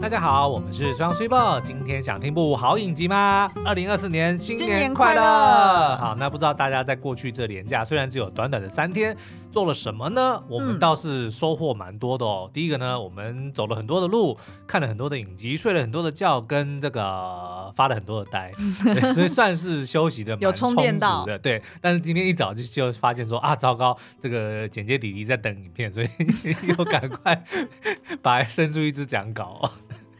大家好，我们是双 super。今天想听部好影集吗？二零二四年新年快乐！好，那不知道大家在过去这年假，虽然只有短短的三天，做了什么呢？我们倒是收获蛮多的哦。嗯、第一个呢，我们走了很多的路，看了很多的影集，睡了很多的觉，跟这个发了很多的呆，对，所以算是休息的蛮充足的。有充电到的，对。但是今天一早就就发现说啊，糟糕，这个简介弟弟在等影片，所以 又赶快 把伸出一只讲稿。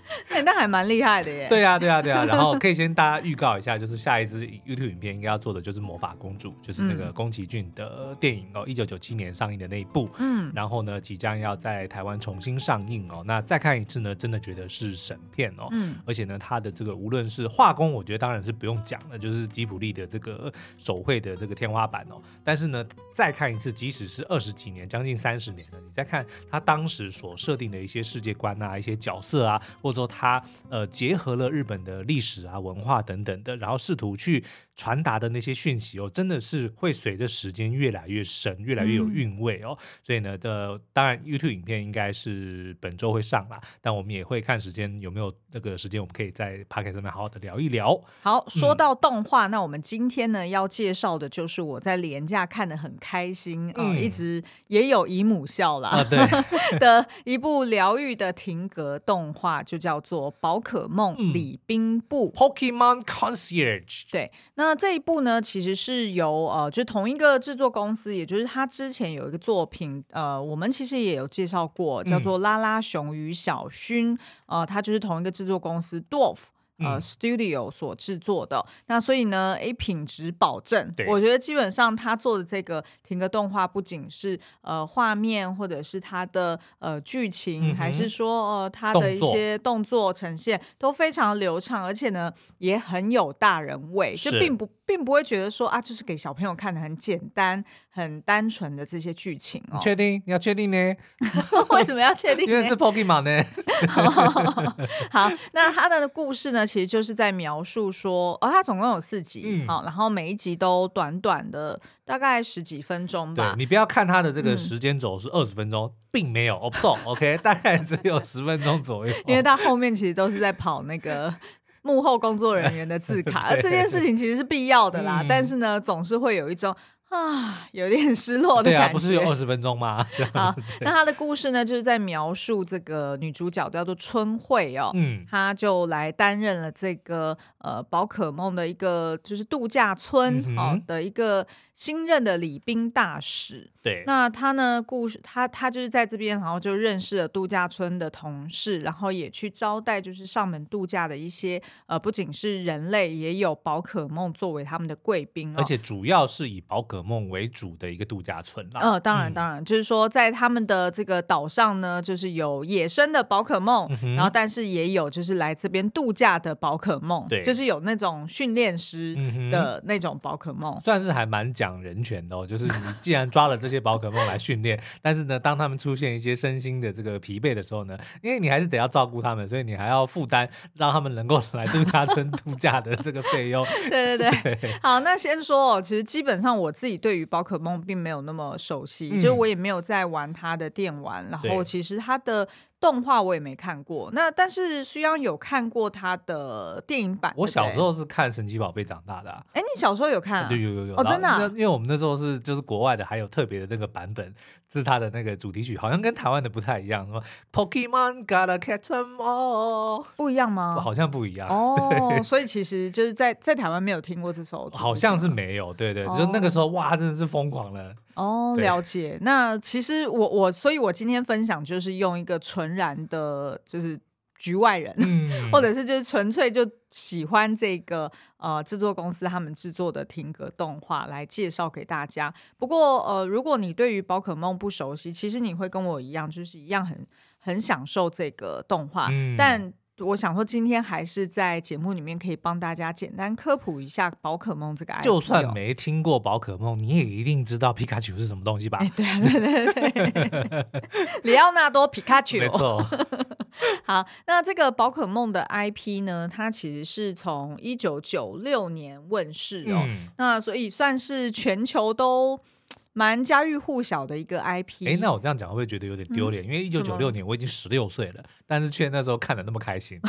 欸、那还蛮厉害的耶！对呀、啊，对呀、啊，对呀、啊。然后可以先大家预告一下，就是下一支 YouTube 影片应该要做的就是《魔法公主》，就是那个宫崎骏的电影哦，一九九七年上映的那一部。嗯。然后呢，即将要在台湾重新上映哦。那再看一次呢，真的觉得是神片哦。嗯。而且呢，它的这个无论是画工，我觉得当然是不用讲了，就是吉卜力的这个手绘的这个天花板哦。但是呢，再看一次，即使是二十几年，将近三十年了，你再看他当时所设定的一些世界观啊，一些角色啊，或者说他呃结合了日本的历史啊、文化等等的，然后试图去传达的那些讯息哦，真的是会随着时间越来越深，越来越有韵味哦。嗯、所以呢，的当然 YouTube 影片应该是本周会上啦，但我们也会看时间有没有那个时间，我们可以在 Podcast 上面好好的聊一聊。好，说到动画，嗯、那我们今天呢要介绍的就是我在廉价看的很开心啊、嗯呃，一直也有姨母笑啦、啊、对 的一部疗愈的停格动画，就叫做。宝可梦礼宾部、嗯、Pokemon Concierge，对，那这一部呢，其实是由呃，就同一个制作公司，也就是他之前有一个作品，呃，我们其实也有介绍过，叫做《拉拉熊与小薰》，呃，它就是同一个制作公司 Dwarf。呃，Studio 所制作的，那所以呢，诶，品质保证。对我觉得基本上他做的这个停格动画，不仅是呃画面，或者是他的呃剧情，嗯、还是说呃他的一些动作呈现都非常流畅，而且呢也很有大人味，是就并不并不会觉得说啊，就是给小朋友看的很简单。很单纯的这些剧情哦，确定？你要确定呢？为什么要确定？因为是 Pokemon 呢。好，那他的故事呢，其实就是在描述说，哦，他总共有四集，好、嗯，然后每一集都短短的，大概十几分钟吧。对，你不要看他的这个时间轴是二十分钟，嗯、并没有，哦不错，OK，大概只有十分钟左右。因为他后面其实都是在跑那个幕后工作人员的字卡，这件事情其实是必要的啦。嗯、但是呢，总是会有一种。啊，有点失落的感觉。对啊，不是有二十分钟吗？好，那他的故事呢，就是在描述这个女主角叫做春惠哦，嗯，她就来担任了这个呃宝可梦的一个就是度假村哦的一个新任的礼宾大使。对，那他呢，故事他他就是在这边，然后就认识了度假村的同事，然后也去招待就是上门度假的一些呃，不仅是人类，也有宝可梦作为他们的贵宾，而且主要是以宝可梦为主的一个度假村啦。呃，当然，当然，嗯、就是说在他们的这个岛上呢，就是有野生的宝可梦，嗯、然后但是也有就是来这边度假的宝可梦，对，就是有那种训练师的那种宝可梦，算是还蛮讲人权的哦。就是你既然抓了这些宝可梦来训练，但是呢，当他们出现一些身心的这个疲惫的时候呢，因为你还是得要照顾他们，所以你还要负担让他们能够 来度假村度假的这个费用。对对对，对好，那先说哦，其实基本上我自己。自己对于宝可梦并没有那么熟悉，嗯、就是我也没有在玩它的电玩，然后其实它的。动画我也没看过，那但是须央有看过他的电影版。我小时候是看神奇宝贝长大的。啊。哎，你小时候有看？啊？对，有有有。哦，真的，啊。因为我们那时候是就是国外的，还有特别的那个版本，是他的那个主题曲，好像跟台湾的不太一样。什么 Pokemon gotta catch them all，不一样吗？好像不一样。哦，所以其实就是在在台湾没有听过这首。好像是没有，对对，哦，就那个时候哇，真的是疯狂了。哦，了解。那其实我我，所以我今天分享就是用一个纯然的，就是局外人，嗯、或者是就是纯粹就喜欢这个呃制作公司他们制作的停格动画来介绍给大家。不过呃，如果你对于宝可梦不熟悉，其实你会跟我一样，就是一样很很享受这个动画，嗯、但。我想说，今天还是在节目里面可以帮大家简单科普一下宝可梦这个 IP。就算没听过宝可梦，你也一定知道皮卡丘是什么东西吧？哎，对啊，对对对，里奥纳多皮卡丘。没错。好，那这个宝可梦的 IP 呢，它其实是从一九九六年问世哦，嗯、那所以算是全球都。蛮家喻户晓的一个 IP。哎，那我这样讲会不会觉得有点丢脸？嗯、因为一九九六年我已经十六岁了，但是却那时候看的那么开心。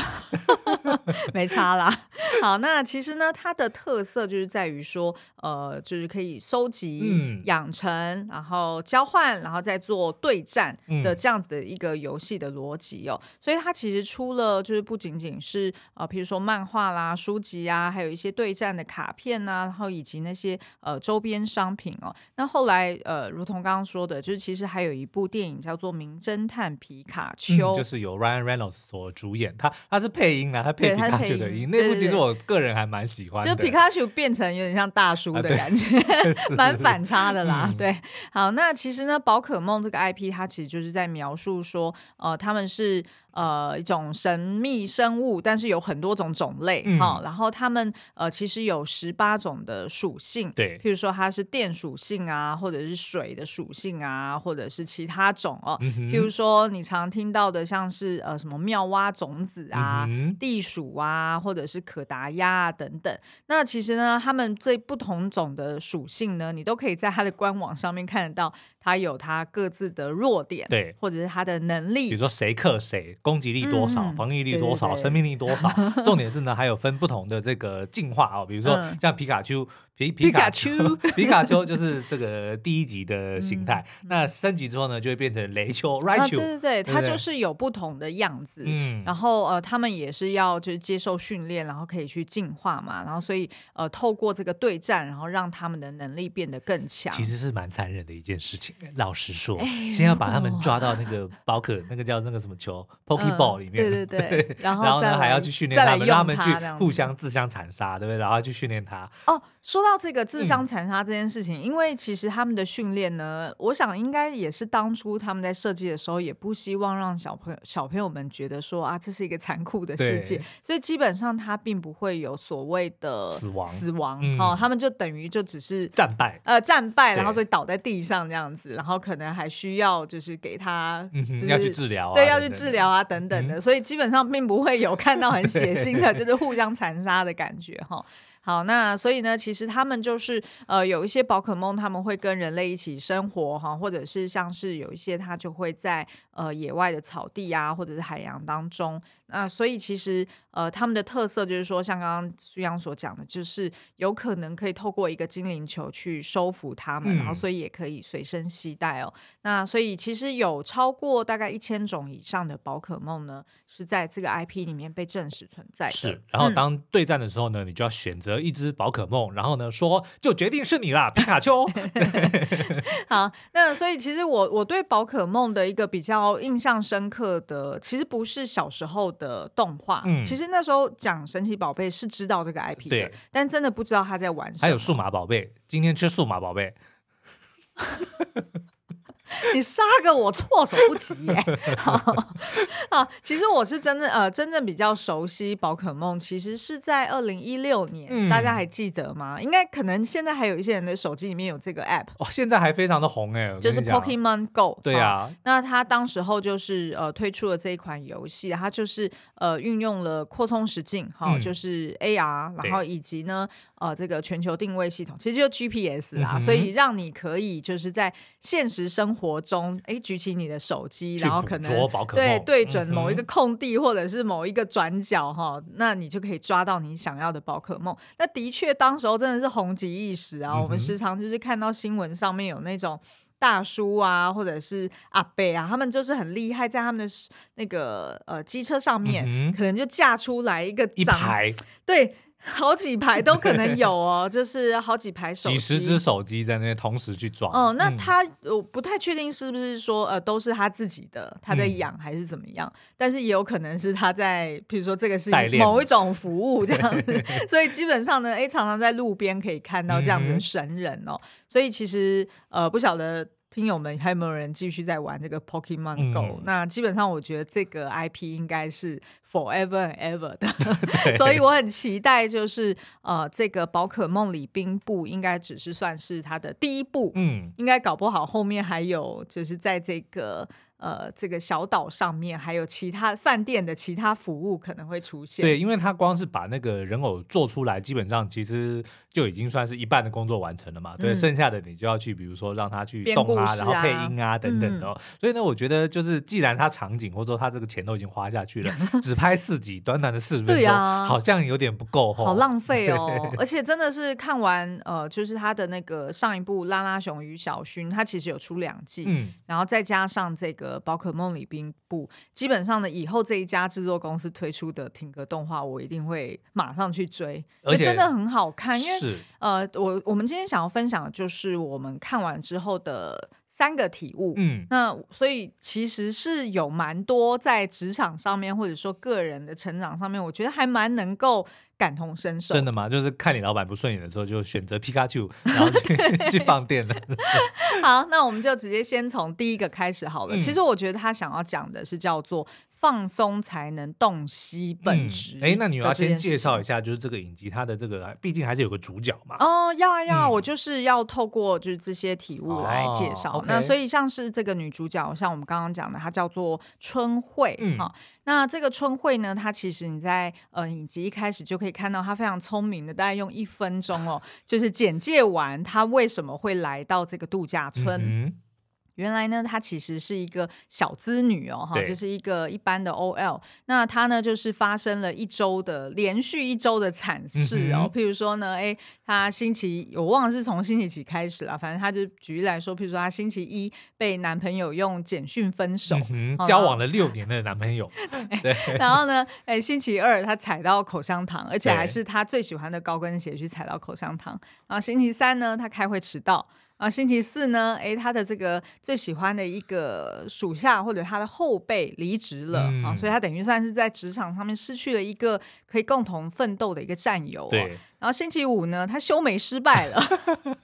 没差啦。好，那其实呢，它的特色就是在于说，呃，就是可以收集、嗯、养成，然后交换，然后再做对战的这样子的一个游戏的逻辑哦。嗯、所以它其实出了，就是不仅仅是呃，比如说漫画啦、书籍啊，还有一些对战的卡片呐、啊，然后以及那些呃周边商品哦。那后来呃，如同刚刚说的，就是其实还有一部电影叫做《名侦探皮卡丘》，嗯，就是由 Ryan Reynolds 所主演，他他是配音啊，他配皮卡丘的音。那部其实我个人还蛮喜欢的，就皮卡丘变成有点像大叔的感觉 蛮反差的啦。对，好，那其实呢，宝可梦这个 IP 它其实就是在描述说，呃，他们是。呃，一种神秘生物，但是有很多种种类哈、嗯哦。然后它们呃，其实有十八种的属性，对，譬如说它是电属性啊，或者是水的属性啊，或者是其他种哦。嗯、譬如说你常听到的，像是呃什么妙蛙种子啊、嗯、地鼠啊，或者是可达鸭啊等等。那其实呢，它们这不同种的属性呢，你都可以在它的官网上面看得到。它有它各自的弱点，对，或者是它的能力，比如说谁克谁，攻击力多少，嗯、防御力多少，对对对，生命力多少。重点是呢，还有分不同的这个进化哦，比如说像皮卡丘。皮皮卡丘，皮卡丘就是这个第一级的形态。那升级之后呢，就会变成雷丘、瑞丘。对对对，它就是有不同的样子。嗯，然后呃，他们也是要就是接受训练，然后可以去进化嘛。然后所以呃，透过这个对战，然后让他们的能力变得更强。其实是蛮残忍的一件事情。老实说，先要把他们抓到那个宝可那个叫那个什么球 Pokeball 里面。对对 对。然后呢，还要去训练他们，让他们去互相自相残杀，对不对？然后去训练他。哦，说到。这个自相残杀这件事情，嗯、因为其实他们的训练呢，我想应该也是当初他们在设计的时候，也不希望让小朋友小朋友们觉得说啊，这是一个残酷的世界，所以基本上他并不会有所谓的死亡死亡哦，他们就等于就只是战败呃战败，然后所以倒在地上这样子，然后可能还需要就是给他、就是、要去治疗、啊，对，要去治疗啊等等的，嗯、所以基本上并不会有看到很血 腥的，就是互相残杀的感觉哈。好，那所以呢，其实他们就是呃，有一些宝可梦，他们会跟人类一起生活哈，或者是像是有一些它就会在呃野外的草地啊，或者是海洋当中。那所以其实呃，他们的特色就是说，像刚刚苏央所讲的，就是有可能可以透过一个精灵球去收服他们，嗯、然后所以也可以随身携带哦。那所以其实有超过大概一千种以上的宝可梦呢，是在这个 IP 里面被证实存在的。是，然后当对战的时候呢，嗯、你就要选择一只宝可梦，然后呢说就决定是你啦，皮卡丘。好，那所以其实我我对宝可梦的一个比较印象深刻的，其实不是小时候的动画，嗯，其实那时候讲神奇宝贝是知道这个 IP 的，但真的不知道他在玩什么。还有数码宝贝，今天吃数码宝贝。你杀个我措手不及耶！好，好，其实我是真的呃，真正比较熟悉宝可梦，其实是在二零一六年，嗯、大家还记得吗？应该可能现在还有一些人的手机里面有这个 app，哦，现在还非常的红哎，就是 Pokemon Go。对啊，那他当时候就是呃推出了这一款游戏，它就是呃运用了扩充实境哈，嗯、就是 AR，然后以及呢呃这个全球定位系统，其实就 GPS 啦，嗯、所以让你可以就是在现实生活。活中，哎，举起你的手机，然后可能对对准某一个空地或者是某一个转角哈，嗯、那你就可以抓到你想要的宝可梦。那的确，当时候真的是红极一时啊！嗯、我们时常就是看到新闻上面有那种大叔啊，或者是阿伯啊，他们就是很厉害，在他们的那个呃机车上面，嗯、可能就架出来一个一排对。好几排都可能有哦，就是好几排手机，几十只手机在那边同时去装。哦，那他我不太确定是不是说呃都是他自己的，他在养还是怎么样？嗯、但是也有可能是他在，比如说这个是某一种服务这样子，所以基本上呢，哎，常常在路边可以看到这样的神人哦。嗯、所以其实呃不晓得。听友们，还有没有人继续在玩这个 Pokemon Go？、嗯、那基本上，我觉得这个 IP 应该是 forever and ever 的 所以我很期待，就是呃，这个宝可梦里宾部应该只是算是它的第一步，嗯，应该搞不好后面还有，就是在这个。呃，这个小岛上面还有其他饭店的其他服务可能会出现。对，因为他光是把那个人偶做出来，基本上其实就已经算是一半的工作完成了嘛。对，嗯、剩下的你就要去，比如说让他去动啊，啊然后配音啊等等的、哦。嗯、所以呢，我觉得就是既然他场景或者说他这个钱都已经花下去了，只拍四集，短短的四十分钟，啊、好像有点不够、哦，好浪费哦。而且真的是看完呃，就是他的那个上一部《拉拉熊与小薰》，他其实有出两季，嗯，然后再加上这个。宝可梦礼宾部，基本上呢，以后这一家制作公司推出的停格动画，我一定会马上去追，而且真的很好看。因为是呃，我我们今天想要分享的就是我们看完之后的三个体悟。嗯，那所以其实是有蛮多在职场上面，或者说个人的成长上面，我觉得还蛮能够。感同身受，真的吗？就是看你老板不顺眼的时候，就选择皮卡丘，然后去 去放电了。好，那我们就直接先从第一个开始好了。嗯、其实我觉得他想要讲的是叫做。放松才能洞悉本质。哎、嗯，那你要先介绍一下，就是这个影集，它的这个毕竟还是有个主角嘛。哦，要啊要，嗯、我就是要透过就是这些体悟来介绍。哦 okay、那所以像是这个女主角，像我们刚刚讲的，她叫做春慧。哈、嗯哦，那这个春慧呢，她其实你在呃影集一开始就可以看到，她非常聪明的，大概用一分钟哦，就是简介完她为什么会来到这个度假村。嗯原来呢，她其实是一个小资女哦，哈，就是一个一般的 OL。那她呢，就是发生了一周的连续一周的惨事哦。嗯、譬如说呢，哎，她星期我忘了是从星期几开始了，反正她就举例来说，譬如说她星期一被男朋友用简讯分手，嗯、交往了六年的男朋友。对，然后呢，哎，星期二她踩到口香糖，而且还是她最喜欢的高跟鞋去踩到口香糖。然后星期三呢，她开会迟到。啊，星期四呢，哎，他的这个最喜欢的一个属下或者他的后辈离职了、嗯、啊，所以他等于算是在职场上面失去了一个可以共同奋斗的一个战友、哦。对。然后星期五呢，他修眉失败了。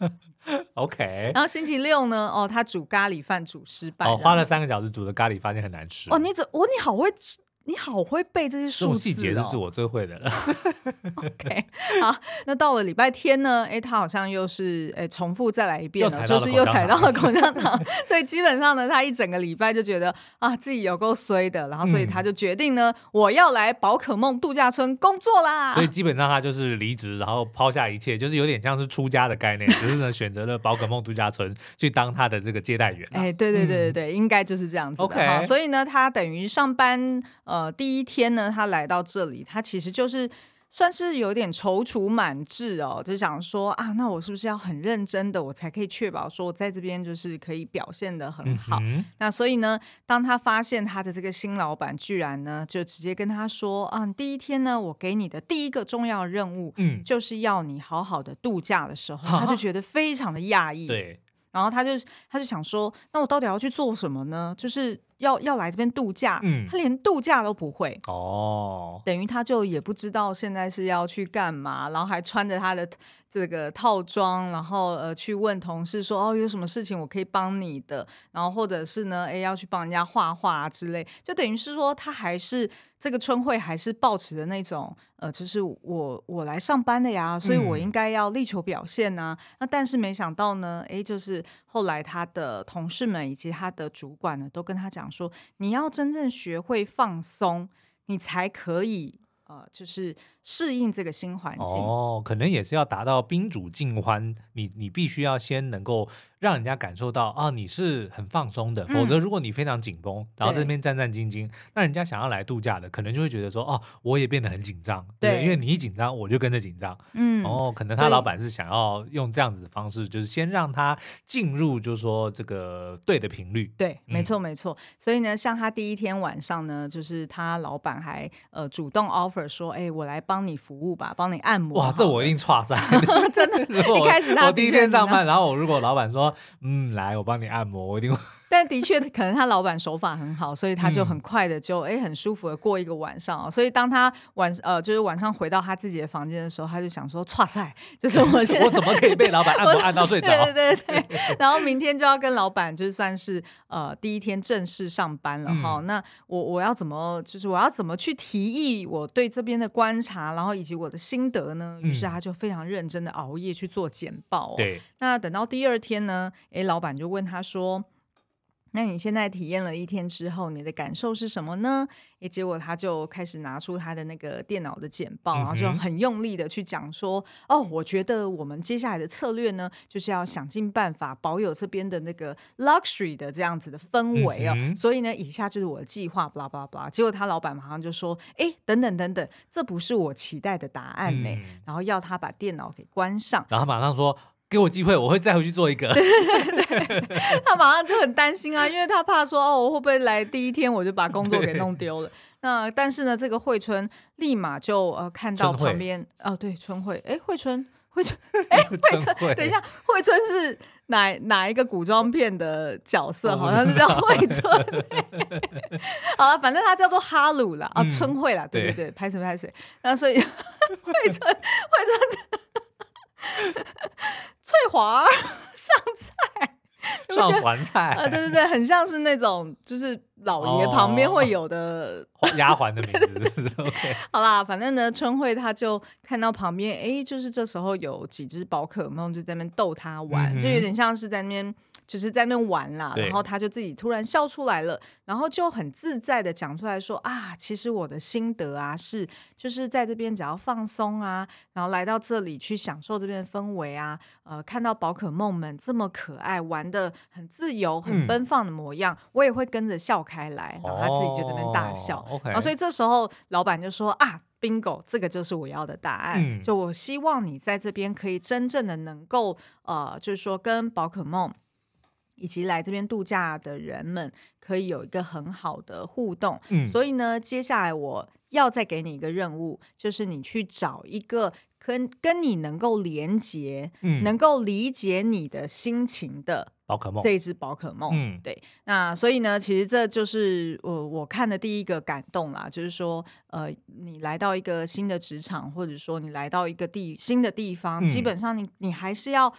OK。然后星期六呢，哦，他煮咖喱饭煮失败。哦，花了三个小时煮的咖喱，发现很难吃。哦，你怎？哦，你好会。你好会背这些数字，细节是我最会的了。OK，好，那到了礼拜天呢？哎、欸，他好像又是哎、欸、重复再来一遍了，了就是又踩到了口香糖，所以基本上呢，他一整个礼拜就觉得啊自己有够衰的，然后所以他就决定呢，嗯、我要来宝可梦度假村工作啦。所以基本上他就是离职，然后抛下一切，就是有点像是出家的概念，只是呢选择了宝可梦度假村去当他的这个接待员。哎、欸，对对对对对，嗯、应该就是这样子的。OK，所以呢，他等于上班。呃，第一天呢，他来到这里，他其实就是算是有点踌躇满志哦，就想说啊，那我是不是要很认真的，我才可以确保说我在这边就是可以表现的很好？嗯、那所以呢，当他发现他的这个新老板居然呢，就直接跟他说啊，第一天呢，我给你的第一个重要任务，嗯，就是要你好好的度假的时候，他就觉得非常的讶异，对，然后他就他就想说，那我到底要去做什么呢？就是。要要来这边度假，嗯，他连度假都不会哦，等于他就也不知道现在是要去干嘛，然后还穿着他的这个套装，然后呃去问同事说哦，有什么事情我可以帮你的，然后或者是呢，诶要去帮人家画画啊之类，就等于是说他还是这个春会还是保持的那种呃，就是我我来上班的呀，所以我应该要力求表现呐、啊。嗯、那但是没想到呢，诶，就是后来他的同事们以及他的主管呢，都跟他讲。说你要真正学会放松，你才可以呃，就是。适应这个新环境哦，可能也是要达到宾主尽欢，你你必须要先能够让人家感受到啊，你是很放松的。嗯、否则，如果你非常紧绷，然后在那边战战兢兢，那人家想要来度假的，可能就会觉得说，哦、啊，我也变得很紧张。对，对，因为你一紧张，我就跟着紧张。嗯，然后，可能他老板是想要用这样子的方式，就是先让他进入，就是说这个对的频率。对，没错没错。所以呢，像他第一天晚上呢，就是他老板还呃主动 offer 说，哎，我来帮。你服务吧，帮你按摩。哇，这我一定剉赛，真的。一开始他我第一天上班，然后我如果老板说，嗯，来，我帮你按摩，我一定。但的确可能他老板手法很好，所以他就很快的就哎、嗯、很舒服的过一个晚上。所以当他晚呃就是晚上回到他自己的房间的时候，他就想说：哇塞，就是我现在我怎么可以被老板按摩按到睡着？对对对对。然后明天就要跟老板就算是呃第一天正式上班了哈、嗯。那我我要怎么就是我要怎么去提议我对这边的观察，然后以及我的心得呢？于是他就非常认真的熬夜去做简报、哦。对。那等到第二天呢？哎，老板就问他说。那你现在体验了一天之后，你的感受是什么呢？诶，结果他就开始拿出他的那个电脑的简报，然后就很用力的去讲说：“哦，我觉得我们接下来的策略呢，就是要想尽办法保有这边的那个 luxury 的这样子的氛围哦。所以呢，以下就是我的计划，巴拉巴拉巴拉。结果他老板马上就说：“诶，等等等等，这不是我期待的答案呢。”然后要他把电脑给关上，然后他马上说。给我机会，我会再回去做一个。对对 对，他马上就很担心啊，因为他怕说哦，我会不会来第一天我就把工作给弄丢了？那但是呢，这个惠春立马就呃看到旁边哦，对，春惠，哎，惠春，惠春，哎，惠春，等一下，惠春是哪哪一个古装片的角色？好像是叫惠春。好了，反正他叫做哈鲁啦，啊，春惠啦，对对对，拍谁拍谁？那所以惠春，惠春。翠华 上菜，上酸菜啊，对对对，很像是那种就是老爷旁边会有的 丫鬟的名字。okay. 好啦，反正呢，春慧她就看到旁边，哎，就是这时候有几只宝可梦就在那边逗她玩，嗯、就有点像是在那边。就是在那玩啦，然后他就自己突然笑出来了，然后就很自在的讲出来说啊，其实我的心得啊是，就是在这边只要放松啊，然后来到这里去享受这边的氛围啊，呃，看到宝可梦们这么可爱，玩的很自由、很奔放的模样，嗯、我也会跟着笑开来，然后他自己就在那边大笑。哦 okay、然后所以这时候老板就说啊，Bingo，这个就是我要的答案，嗯、就我希望你在这边可以真正的能够呃，就是说跟宝可梦。以及来这边度假的人们可以有一个很好的互动，嗯，所以呢，接下来我要再给你一个任务，就是你去找一个跟跟你能够连接，嗯，能够理解你的心情的宝可梦，这一只宝可梦，嗯，对，那所以呢，其实这就是我我看的第一个感动啦，就是说，呃，你来到一个新的职场，或者说你来到一个地新的地方，嗯，基本上你你还是要。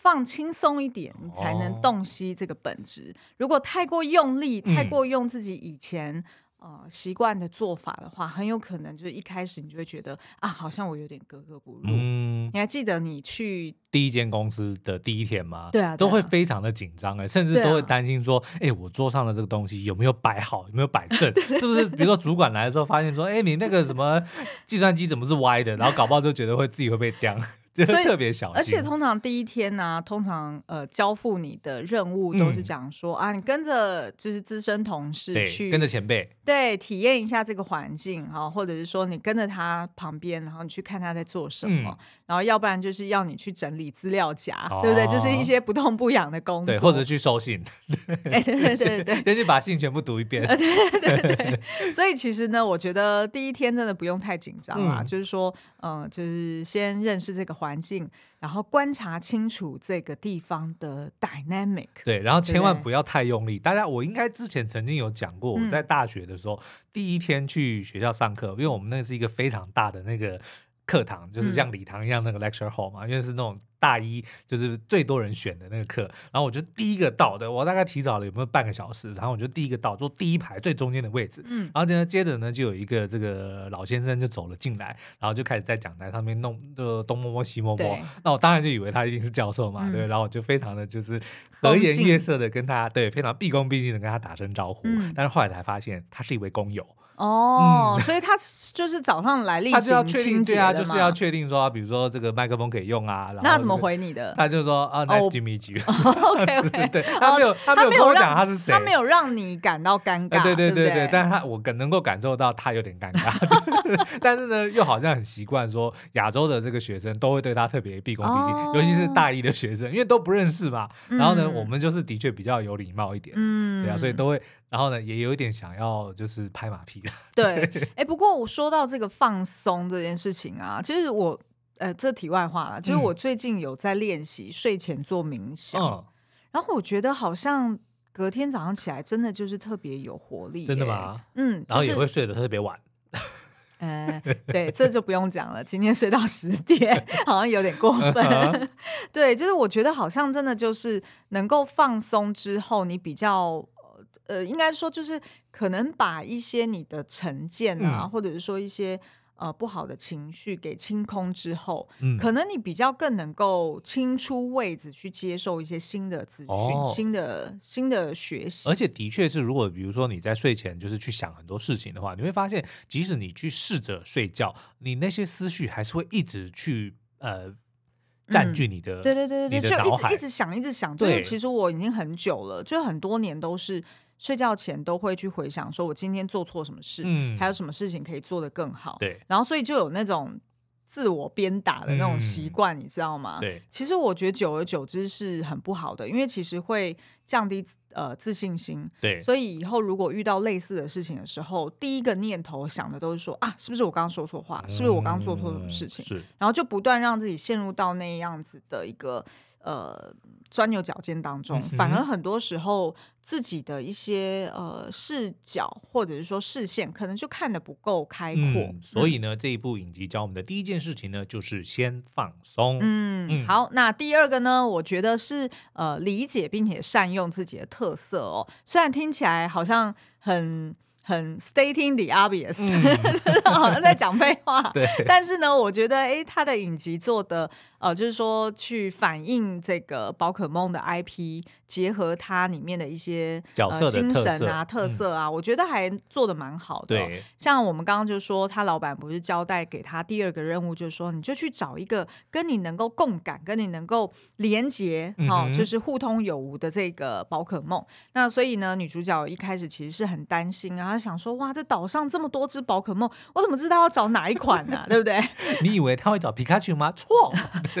放轻松一点，你才能洞悉这个本质。哦、如果太过用力，太过用自己以前、嗯、呃习惯的做法的话，很有可能就是一开始你就会觉得啊，好像我有点格格不入。嗯，你还记得你去第一间公司的第一天吗？对啊，都会非常的紧张哎，甚至都会担心说，哎、啊欸，我桌上的这个东西有没有摆好，有没有摆正，是不是？比如说主管来的时候发现说，哎、欸，你那个什么计算机怎么是歪的，然后搞不好就觉得会自己会被刁。所以特别小心，而且通常第一天呢、啊，通常呃交付你的任务都是讲说、嗯、啊，你跟着就是资深同事去跟着前辈，对，体验一下这个环境哈，或者是说你跟着他旁边，然后你去看他在做什么，嗯、然后要不然就是要你去整理资料夹，哦、对不对？就是一些不痛不痒的工作，对，或者去收信，哎，对对对对，先去把信全部读一遍，对对对对。所以其实呢，我觉得第一天真的不用太紧张啊，嗯、就是说，嗯、呃，就是先认识这个环。环境，然后观察清楚这个地方的 dynamic。对，然后千万不要太用力。大家，我应该之前曾经有讲过，我在大学的时候、嗯、第一天去学校上课，因为我们那是一个非常大的那个课堂，就是像礼堂一样那个 lecture hall 嘛，因为是那种。大一就是最多人选的那个课，然后我就第一个到的，我大概提早了有没有半个小时，然后我就第一个到，坐第一排最中间的位置，嗯，然后呢，接着呢就有一个这个老先生就走了进来，然后就开始在讲台上面弄，就东摸摸西摸摸，那我当然就以为他一定是教授嘛，嗯、对，然后我就非常的就是和颜悦色的跟他，对，非常毕恭毕敬的跟他打声招呼，嗯、但是后来才发现他是一位工友。哦，嗯、所以他就是早上来例行清洁啊，就是要确定说，比如说这个麦克风可以用啊。然后那他怎么回你的？他就说啊，Nice to meet you。OK OK，对，他没有，他没有跟我讲他是谁，他没有让你感到尴尬。对对对对，但是他我感能够感受到他有点尴尬，但是呢，又好像很习惯说亚洲的这个学生都会对他特别毕恭毕敬，尤其是大一的学生，因为都不认识嘛。然后呢，我们就是的确比较有礼貌一点，嗯，对啊，所以都会。然后呢，也有一点想要就是拍马屁的。对，哎，不过我说到这个放松这件事情啊，就是我呃，这题外话了，就是我最近有在练习睡前做冥想，嗯、然后我觉得好像隔天早上起来真的就是特别有活力，真的吗？嗯，然后也会睡得特别晚。呃，对，这就不用讲了。今天睡到十点，好像有点过分。对，就是我觉得好像真的就是能够放松之后，你比较呃，应该说就是可能把一些你的成见啊，嗯、或者是说一些。呃，不好的情绪给清空之后，嗯，可能你比较更能够清出位子去接受一些新的资讯、哦、新的新的学习。而且的确是，如果比如说你在睡前就是去想很多事情的话，你会发现，即使你去试着睡觉，你那些思绪还是会一直去呃占据你的、嗯，对对对对对，就一直一直想，一直想。对，其实我已经很久了，就很多年都是。睡觉前都会去回想，说我今天做错什么事，嗯，还有什么事情可以做得更好。对，然后所以就有那种自我鞭打的那种习惯，嗯，你知道吗？对，其实我觉得久而久之是很不好的，因为其实会降低呃自信心。对，所以以后如果遇到类似的事情的时候，第一个念头想的都是说啊，是不是我刚刚说错话？是不是我刚刚做错什么事情？然后就不断让自己陷入到那样子的一个呃。钻牛角尖当中，反而很多时候自己的一些呃视角或者是说视线，可能就看得不够开阔。嗯。所以呢，这一部影集教我们的第一件事情呢，就是先放松。嗯，嗯好，那第二个呢，我觉得是呃理解并且善用自己的特色哦。虽然听起来好像很。很 stating the obvious，、嗯、好像在讲废话。对，但是呢，我觉得，哎，他的影集做的，呃，就是说去反映这个宝可梦的 IP，结合它里面的一些角色的精神啊、特色啊，嗯、我觉得还做的蛮好的。对，像我们刚刚就说，他老板不是交代给他第二个任务，就是说，你就去找一个跟你能够共感、跟你能够连接，哈、嗯哦，就是互通有无的这个宝可梦。那所以呢，女主角一开始其实是很担心啊。想说哇，这岛上这么多只宝可梦，我怎么知道要找哪一款呢、啊？对不对？你以为他会找皮卡丘吗？错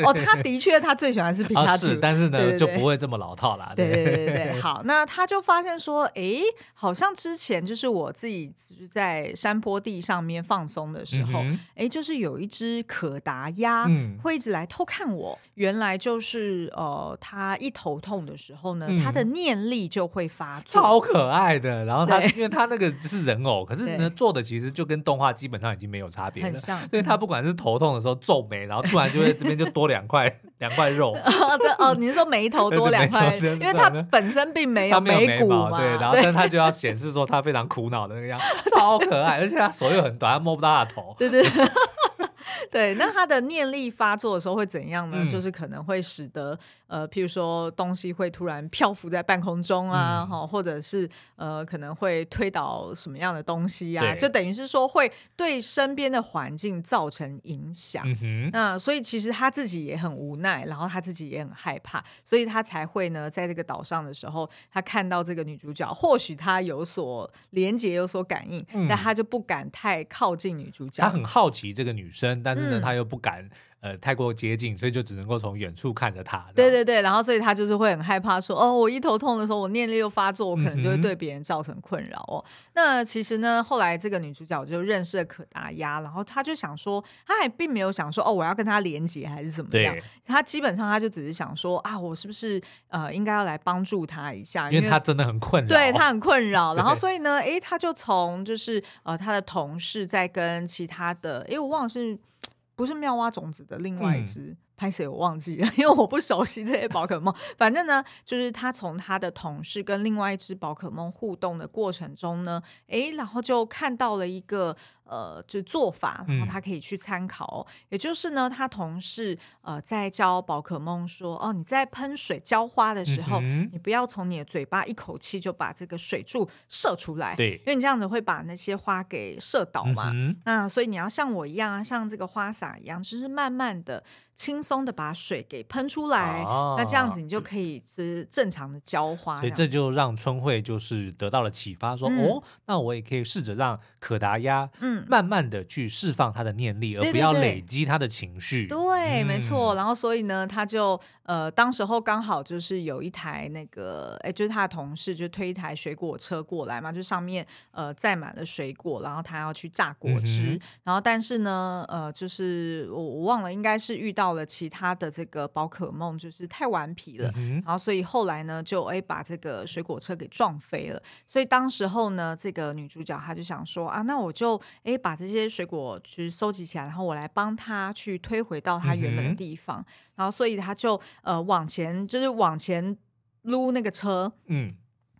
哦，他的确他最喜欢是皮卡丘，啊、但是呢对对对就不会这么老套啦。对对对对，好，那他就发现说，哎，好像之前就是我自己在山坡地上面放松的时候，哎、嗯，就是有一只可达鸭、嗯、会一直来偷看我。原来就是呃，他一头痛的时候呢，嗯、他的念力就会发作，超可爱的。然后他因为他那个。是人偶，可是呢，做的其实就跟动画基本上已经没有差别了。很像，因为他不管是头痛的时候皱眉，然后突然就会这边就多两块 两块肉。哦，哦，你是说眉头多两块？因为他本身并没有眉骨嘛，对，然后但他就要显示说他非常苦恼的那个样子，超可爱，而且他手又很短，他摸不到他的头。对对。对，那他的念力发作的时候会怎样呢？嗯、就是可能会使得呃，譬如说东西会突然漂浮在半空中啊，哈、嗯，或者是呃，可能会推倒什么样的东西啊，就等于是说会对身边的环境造成影响。那所以其实他自己也很无奈，然后他自己也很害怕，所以他才会呢，在这个岛上的时候，他看到这个女主角，或许他有所连接，有所感应，嗯、但他就不敢太靠近女主角。他很好奇这个女生，但是呢，他又不敢。呃，太过接近，所以就只能够从远处看着他。对对对，然后所以他就是会很害怕说，哦，我一头痛的时候，我念力又发作，我可能就会对别人造成困扰哦。嗯、那其实呢，后来这个女主角就认识了可达鸭，然后她就想说，她还并没有想说哦，我要跟他连结还是怎么样。她基本上她就只是想说啊，我是不是呃应该要来帮助他一下，因为她真的很困扰，对她很困扰。然后所以呢，哎，她就从就是呃她的同事在跟其他的，因为，我忘了是。不是妙蛙种子的另外一只，拍谁、嗯、我忘记了，因为我不熟悉这些宝可梦。反正呢，就是他从他的同事跟另外一只宝可梦互动的过程中呢，诶，然后就看到了一个。呃，就做法，然后他可以去参考。嗯、也就是呢，他同事呃在教宝可梦说，哦，你在喷水浇花的时候，嗯、你不要从你的嘴巴一口气就把这个水柱射出来，对，因为你这样子会把那些花给射倒嘛。嗯、那所以你要像我一样啊，像这个花洒一样，就是慢慢的。轻松的把水给喷出来，哦、那这样子你就可以是正常的浇花。所以这就让春惠就是得到了启发，说、嗯、哦，那我也可以试着让可达鸭嗯慢慢的去释放他的念力，嗯、而不要累积他的情绪。对，没错。然后所以呢，他就呃，当时候刚好就是有一台那个，哎，就是他的同事就推一台水果车过来嘛，就上面呃载满了水果，然后他要去榨果汁。嗯、然后但是呢，呃，就是我我忘了，应该是遇到。到了其他的这个宝可梦就是太顽皮了，嗯、然后所以后来呢就哎把这个水果车给撞飞了。所以当时候呢，这个女主角她就想说啊，那我就哎把这些水果就是收集起来，然后我来帮他去推回到他原本的地方。嗯、然后所以他就呃往前就是往前撸那个车，嗯。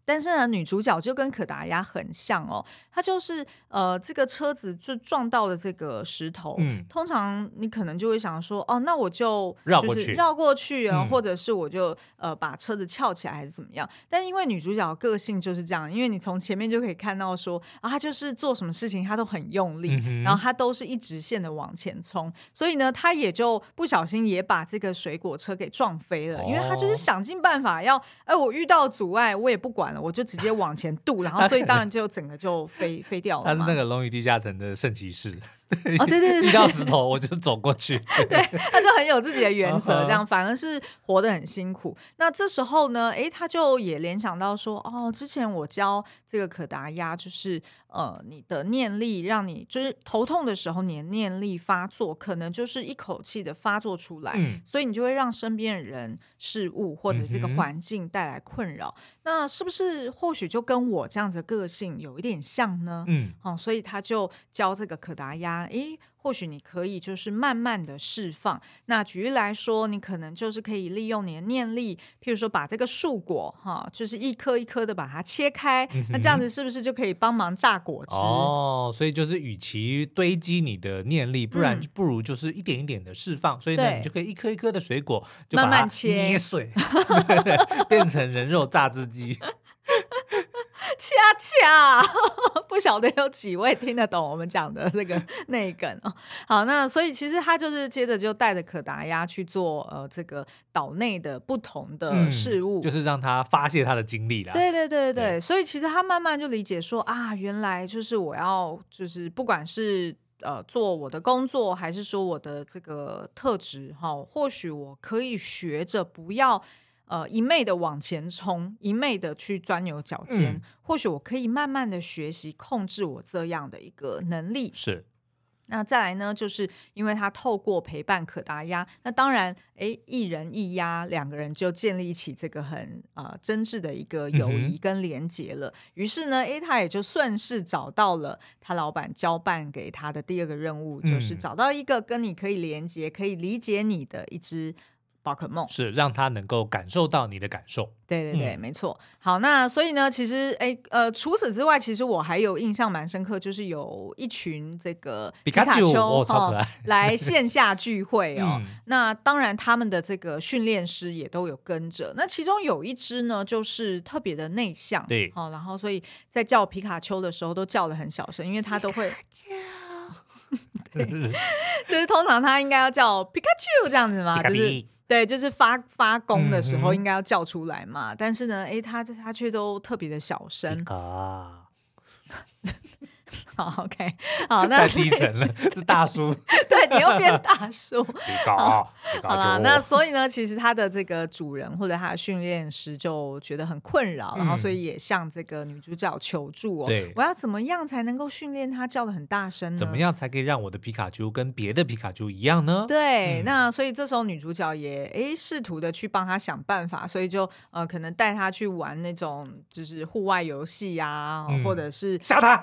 但是呢，女主角就跟可达鸭很像哦，她就是呃，这个车子就撞到了这个石头。嗯，通常你可能就会想说，哦，那我就绕过去，绕过去啊，或者是我就呃把车子翘起来，还是怎么样？但因为女主角个性就是这样，因为你从前面就可以看到说啊，她就是做什么事情她都很用力，嗯、然后她都是一直线的往前冲，所以呢，她也就不小心也把这个水果车给撞飞了，因为她就是想尽办法要，哎，我遇到阻碍我也不管了。我就直接往前渡，然后 所以当然就整个就飞飞掉了。他是那个龙与地下城的圣骑士。哦，对对对，遇 到石头我就走过去。对，他就很有自己的原则，这样反而是活得很辛苦。那这时候呢，哎，他就也联想到说，哦，之前我教这个可达鸭，就是呃，你的念力让你就是头痛的时候，你的念力发作，可能就是一口气的发作出来，嗯、所以你就会让身边的人事物或者这个环境带来困扰。嗯、那是不是或许就跟我这样子的个性有一点像呢？嗯，好、哦，所以他就教这个可达鸭。诶，或许你可以就是慢慢的释放。那举例来说，你可能就是可以利用你的念力，譬如说把这个树果哈，就是一颗一颗的把它切开。嗯、那这样子是不是就可以帮忙榨果汁？哦，所以就是与其堆积你的念力，不然不如就是一点一点的释放。嗯、所以呢，你就可以一颗一颗的水果就把它慢慢切捏碎，变成人肉榨汁机。恰恰 不晓得有几位听得懂我们讲的这个内梗哦。好，那所以其实他就是接着就带着可达鸭去做呃这个岛内的不同的事物，嗯，就是让他发泄他的精力啦。对对对对，对所以其实他慢慢就理解说啊，原来就是我要就是不管是呃做我的工作，还是说我的这个特质哈，或许我可以学着不要。呃，一昧的往前冲，一昧的去钻牛角尖，嗯、或许我可以慢慢的学习控制我这样的一个能力。是，那再来呢，就是因为他透过陪伴可达鸭，那当然，哎，一人一鸭，两个人就建立起这个很啊、呃、真挚的一个友谊跟连结了。嗯、于是呢，哎，他也就算是找到了他老板交办给他的第二个任务，嗯、就是找到一个跟你可以连接、可以理解你的一只。宝可梦是让他能够感受到你的感受，对对对，嗯、没错。好，那所以呢，其实哎呃，除此之外，其实我还有印象蛮深刻，就是有一群这个皮卡丘哦，超可爱，来线下聚会哦。嗯、那当然，他们的这个训练师也都有跟着。那其中有一只呢，就是特别的内向，对，哦，然后所以在叫皮卡丘的时候都叫的很小声，因为他都会。对，就是通常他应该要叫皮卡丘这样子嘛，就是。对，就是发发功的时候应该要叫出来嘛，嗯、但是呢，哎，他他却都特别的小声。啊 好，OK，好，那太低沉了，是大叔。对，你又变大叔。好，好啦，那所以呢，其实他的这个主人或者他的训练师就觉得很困扰，然后所以也向这个女主角求助哦。对，我要怎么样才能够训练他叫的很大声呢？怎么样才可以让我的皮卡丘跟别的皮卡丘一样呢？对，那所以这时候女主角也哎试图的去帮他想办法，所以就呃可能带他去玩那种就是户外游戏呀，或者是吓他。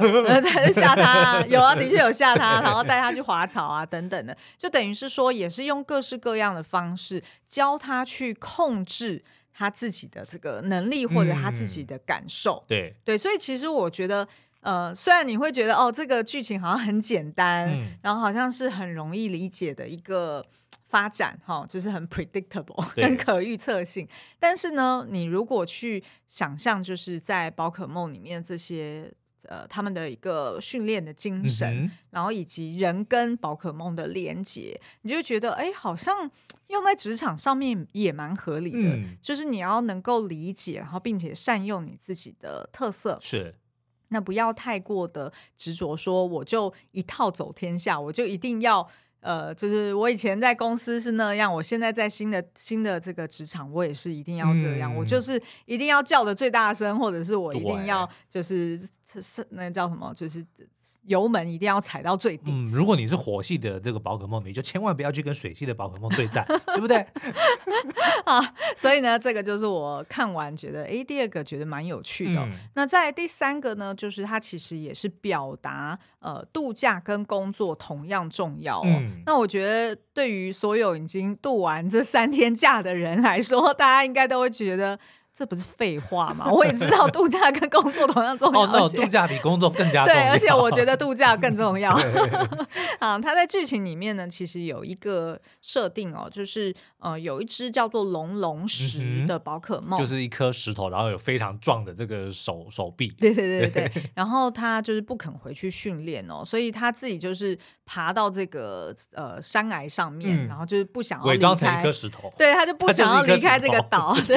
吓他有啊，的确有吓他，然后带他去滑草啊，等等的，就等于是说，也是用各式各样的方式教他去控制他自己的这个能力或者他自己的感受。嗯、对对，所以其实我觉得，呃，虽然你会觉得哦，这个剧情好像很简单，嗯、然后好像是很容易理解的一个发展，哈，就是很 predictable，对很可预测性。但是呢，你如果去想象，就是在宝可梦里面这些。呃，他们的一个训练的精神，嗯、然后以及人跟宝可梦的连接，你就觉得，哎，好像用在职场上面也蛮合理的。嗯、就是你要能够理解，然后并且善用你自己的特色，是。那不要太过的执着，说我就一套走天下，我就一定要呃，就是我以前在公司是那样，我现在在新的新的这个职场，我也是一定要这样，嗯、我就是一定要叫的最大声，或者是我一定。要就是是那叫什么，就是油门一定要踩到最低。嗯，如果你是火系的这个宝可梦，你就千万不要去跟水系的宝可梦对战，对不对？好，所以呢，这个就是我看完觉得，哎，第二个觉得蛮有趣的、哦。嗯、那在第三个呢，就是它其实也是表达呃，度假跟工作同样重要、哦。嗯那我觉得，对于所有已经度完这三天假的人来说，大家应该都会觉得。这不是废话吗？我也知道度假跟工作同样重要。哦，那度假比工作更加重要。对，而且我觉得度假更重要。啊，他在剧情里面呢，其实有一个设定哦，就是呃，有一只叫做龙龙石的宝可梦，就是一颗石头，然后有非常壮的这个手手臂。对对对对。然后他就是不肯回去训练哦，所以他自己就是爬到这个呃山崖上面，然后就是不想要伪装成一颗石头。对，他就不想要离开这个岛。对。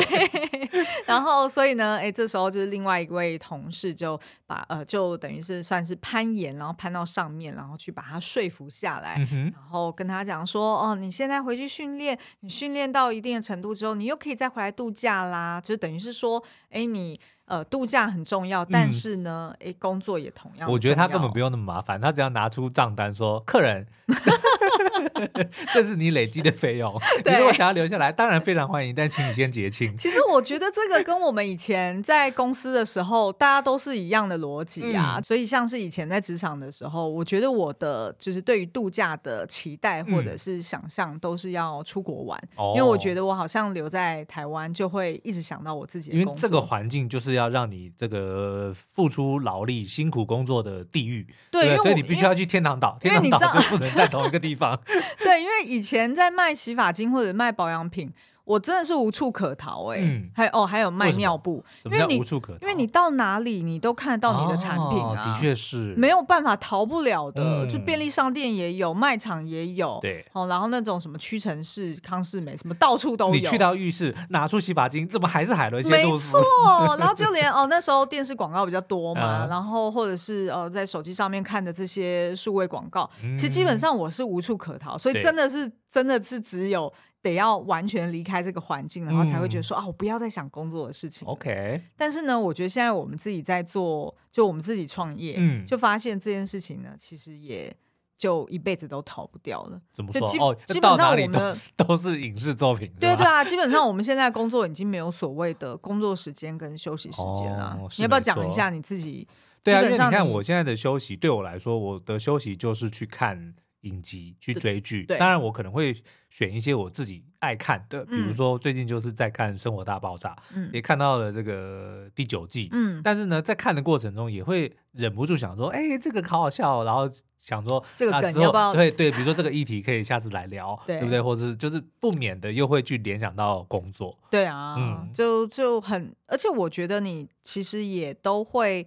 然后，所以呢，哎，这时候就是另外一位同事就把呃，就等于是算是攀岩，然后攀到上面，然后去把他说服下来，嗯、然后跟他讲说，哦，你现在回去训练，你训练到一定的程度之后，你又可以再回来度假啦，就等于是说，哎，你。呃，度假很重要，但是呢，哎、嗯，工作也同样。我觉得他根本不用那么麻烦，他只要拿出账单说，客人，这是你累积的费用。你如果想要留下来，当然非常欢迎，但请你先结清。其实我觉得这个跟我们以前在公司的时候，大家都是一样的逻辑啊。嗯、所以像是以前在职场的时候，我觉得我的就是对于度假的期待或者是想象，都是要出国玩，嗯、因为我觉得我好像留在台湾就会一直想到我自己。因为这个环境就是要。要让你这个付出劳力、辛苦工作的地狱，对，对，所以你必须要去天堂岛。天堂岛就不能在同一个地方。对，因为以前在卖洗发精或者卖保养品。我真的是无处可逃哎、欸，嗯、还有哦，还有卖尿布，因为你无处可逃，因为你到哪里你都看得到你的产品啊，哦、的确是没有办法逃不了的。嗯、就便利商店也有，卖场也有，对，哦，然后那种什么屈臣氏、康士美什么到处都有。你去到浴室拿出洗发精，怎么还是海伦仙？没错，然后就连哦那时候电视广告比较多嘛，嗯、然后或者是呃在手机上面看的这些数位广告，嗯、其实基本上我是无处可逃，所以真的是真的是只有。得要完全离开这个环境，然后才会觉得说、嗯、啊，我不要再想工作的事情。OK。但是呢，我觉得现在我们自己在做，就我们自己创业，嗯，就发现这件事情呢，其实也就一辈子都逃不掉了。怎么说？基哦，基本上我们都是，影视作品。对对啊，基本上我们现在工作已经没有所谓的工作时间跟休息时间了。哦、你要不要讲一下你自己？对啊，因为你看我现在的休息，对我来说，我的休息就是去看。影集去追剧，当然我可能会选一些我自己爱看的，比如说最近就是在看《生活大爆炸》，嗯，也看到了这个第九季，嗯，但是呢，在看的过程中也会忍不住想说，哎，这个好好笑，然后想说这个梗要不要？对对，比如说这个议题可以下次来聊，对不对？或者是就是不免的又会去联想到工作，对啊，嗯，就就很，而且我觉得你其实也都会，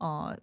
呃。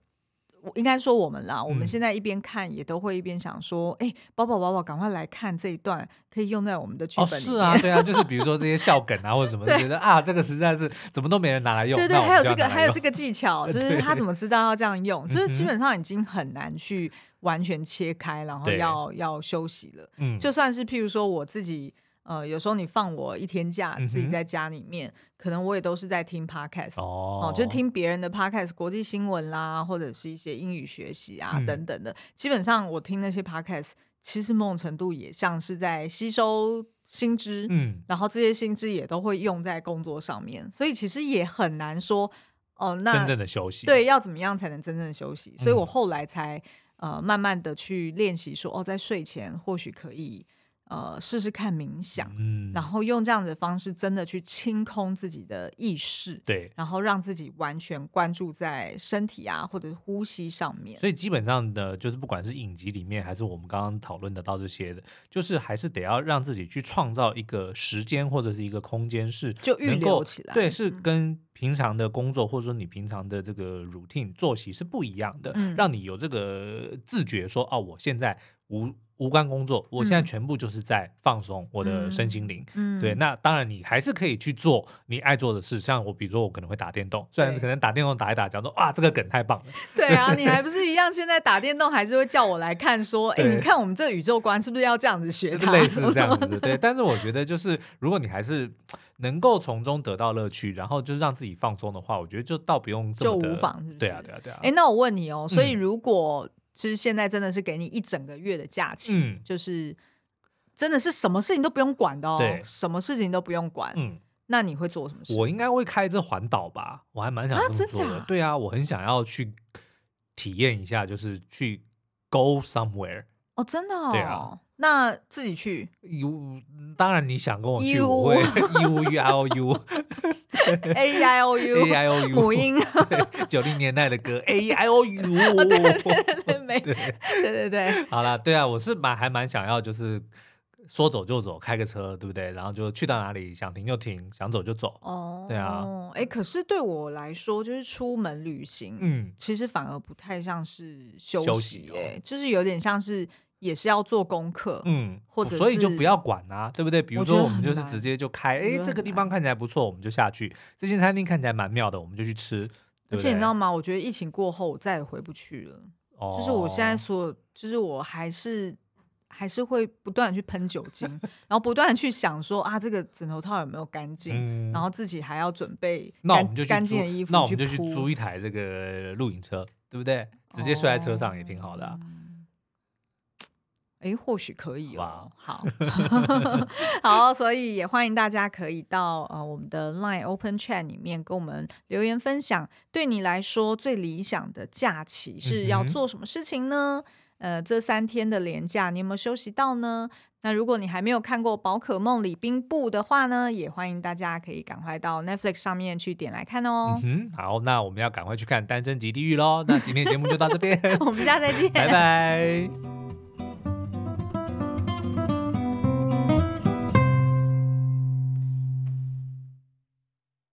我应该说我们啦，我们现在一边看也都会一边想说，哎、嗯，宝宝宝宝，赶快来看这一段，可以用在我们的剧本里是啊，对啊，就是比如说这些笑梗啊，或者什么，对觉得啊，这个实在是怎么都没人拿来用。对对，还有这个，还有这个技巧，就是他怎么知道要这样用，就是基本上已经很难去完全切开，然后要要休息了。嗯，就算是譬如说我自己。呃，有时候你放我一天假，自己在家里面，嗯、可能我也都是在听 podcast 哦，呃、就是听别人的 podcast，国际新闻啦，或者是一些英语学习啊、嗯、等等的。基本上我听那些 podcast，其实某种程度也像是在吸收新知，嗯，然后这些新知也都会用在工作上面，所以其实也很难说哦、呃，那真正的休息，对，要怎么样才能真正的休息？所以我后来才呃慢慢的去练习说，哦，在睡前或许可以。呃，试试看冥想，嗯，然后用这样的方式，真的去清空自己的意识，对，然后让自己完全关注在身体啊或者呼吸上面。所以基本上的，就是不管是影集里面，还是我们刚刚讨论得到这些的，就是还是得要让自己去创造一个时间或者是一个空间，是就预留起来，对，是跟平常的工作或者说你平常的这个 routine 作息是不一样的，嗯，让你有这个自觉说，哦，我现在无。无关工作，我现在全部就是在放松我的身心灵。嗯，对，那当然你还是可以去做你爱做的事，像我，比如说我可能会打电动，虽然可能打电动打一打，讲说哇这个梗太棒了。对啊，你还不是一样？现在打电动还是会叫我来看，说，哎，你看我们这个宇宙观是不是要这样子学？类似这样子，对。但是我觉得就是如果你还是能够从中得到乐趣，然后就是让自己放松的话，我觉得就倒不用这么就无妨，是不是？对啊，对啊，对啊。哎，那我问你哦，所以如果。其实现在真的是给你一整个月的假期，嗯、就是真的是什么事情都不用管的哦，对什么事情都不用管。嗯，那你会做什么事？我应该会开这环岛吧，我还蛮想这么做的。啊、对啊，我很想要去体验一下，就是去 go somewhere。哦，真的哦。对啊。那自己去？U，当然你想跟我去，我会 U U I O U A I O U A I O U 母音，九零年代的歌 A I O U，对对对对对对，好了，对啊，我是蛮还蛮想要，就是说走就走，开个车，对不对？然后就去到哪里想停就停，想走就走。哦，对啊，哎，可是对我来说，就是出门旅行，嗯，其实反而不太像是休息，哎，就是有点像是。也是要做功课，嗯，或者所以就不要管啊，对不对？比如说我们就是直接就开，哎，这个地方看起来不错，我们就下去。这间餐厅看起来蛮妙的，我们就去吃。而且你知道吗？我觉得疫情过后我再也回不去了。哦，就是我现在所，就是我还是还是会不断的去喷酒精，然后不断的去想说啊，这个枕头套有没有干净？然后自己还要准备干干净的衣服，那我们就去租一台这个露营车，对不对？直接睡在车上也挺好的。哎，或许可以哦。好，好，所以也欢迎大家可以到呃我们的 Line Open Chat 里面跟我们留言分享，对你来说最理想的假期是要做什么事情呢？嗯、呃，这三天的连假你有没有休息到呢？那如果你还没有看过《宝可梦里冰布》的话呢，也欢迎大家可以赶快到 Netflix 上面去点来看哦。嗯，好，那我们要赶快去看《单身即地狱》喽。那今天节目就到这边，我们下次再见，拜拜。